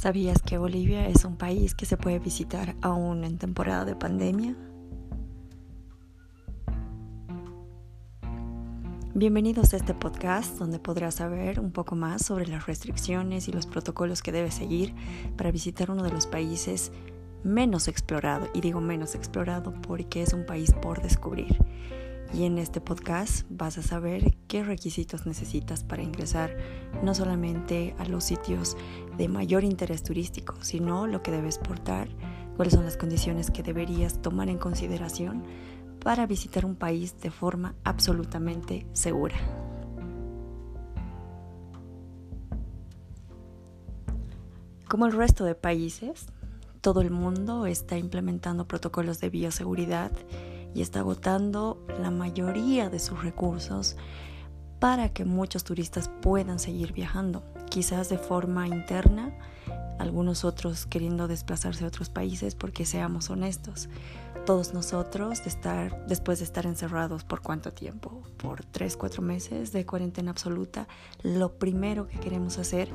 ¿Sabías que Bolivia es un país que se puede visitar aún en temporada de pandemia? Bienvenidos a este podcast donde podrás saber un poco más sobre las restricciones y los protocolos que debes seguir para visitar uno de los países menos explorado. Y digo menos explorado porque es un país por descubrir y en este podcast vas a saber qué requisitos necesitas para ingresar no solamente a los sitios de mayor interés turístico, sino lo que debes portar, cuáles son las condiciones que deberías tomar en consideración para visitar un país de forma absolutamente segura. Como el resto de países, todo el mundo está implementando protocolos de bioseguridad y está agotando la mayoría de sus recursos para que muchos turistas puedan seguir viajando, quizás de forma interna, algunos otros queriendo desplazarse a otros países porque seamos honestos, todos nosotros de estar después de estar encerrados por cuánto tiempo, por tres, cuatro meses de cuarentena absoluta, lo primero que queremos hacer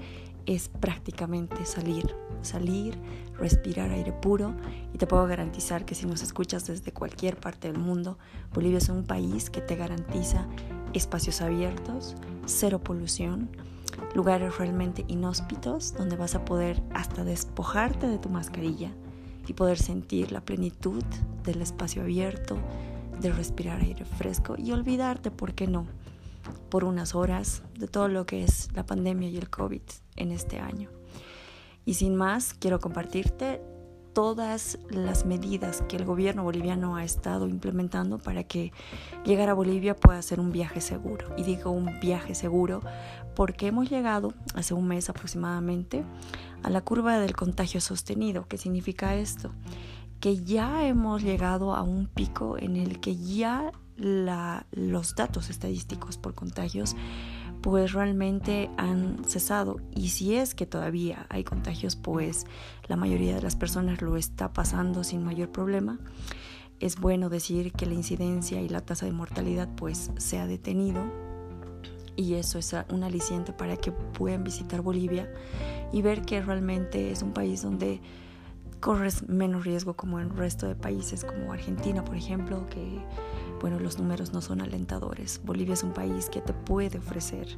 es prácticamente salir, salir, respirar aire puro y te puedo garantizar que si nos escuchas desde cualquier parte del mundo, Bolivia es un país que te garantiza espacios abiertos, cero polución, lugares realmente inhóspitos donde vas a poder hasta despojarte de tu mascarilla y poder sentir la plenitud del espacio abierto, de respirar aire fresco y olvidarte, ¿por qué no?, por unas horas de todo lo que es la pandemia y el COVID en este año. Y sin más, quiero compartirte todas las medidas que el gobierno boliviano ha estado implementando para que llegar a Bolivia pueda ser un viaje seguro. Y digo un viaje seguro porque hemos llegado hace un mes aproximadamente a la curva del contagio sostenido. ¿Qué significa esto? Que ya hemos llegado a un pico en el que ya los datos estadísticos por contagios pues realmente han cesado. Y si es que todavía hay contagios pues la mayoría de las personas lo está pasando sin mayor problema. Es bueno decir que la incidencia y la tasa de mortalidad pues se ha detenido. Y eso es un aliciente para que puedan visitar Bolivia y ver que realmente es un país donde corres menos riesgo como en el resto de países como Argentina por ejemplo que bueno, los números no son alentadores. Bolivia es un país que te puede ofrecer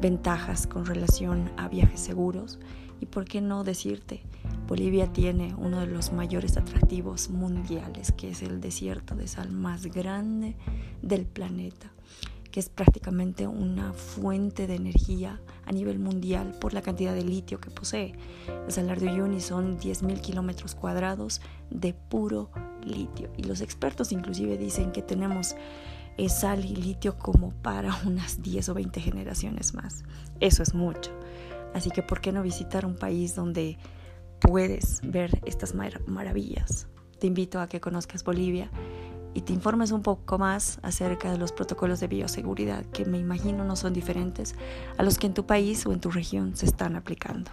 ventajas con relación a viajes seguros. Y por qué no decirte, Bolivia tiene uno de los mayores atractivos mundiales, que es el desierto de sal más grande del planeta que es prácticamente una fuente de energía a nivel mundial por la cantidad de litio que posee. El Salar de Uyuni son 10.000 kilómetros cuadrados de puro litio. Y los expertos inclusive dicen que tenemos sal y litio como para unas 10 o 20 generaciones más. Eso es mucho. Así que ¿por qué no visitar un país donde puedes ver estas maravillas? Te invito a que conozcas Bolivia y te informes un poco más acerca de los protocolos de bioseguridad que me imagino no son diferentes a los que en tu país o en tu región se están aplicando.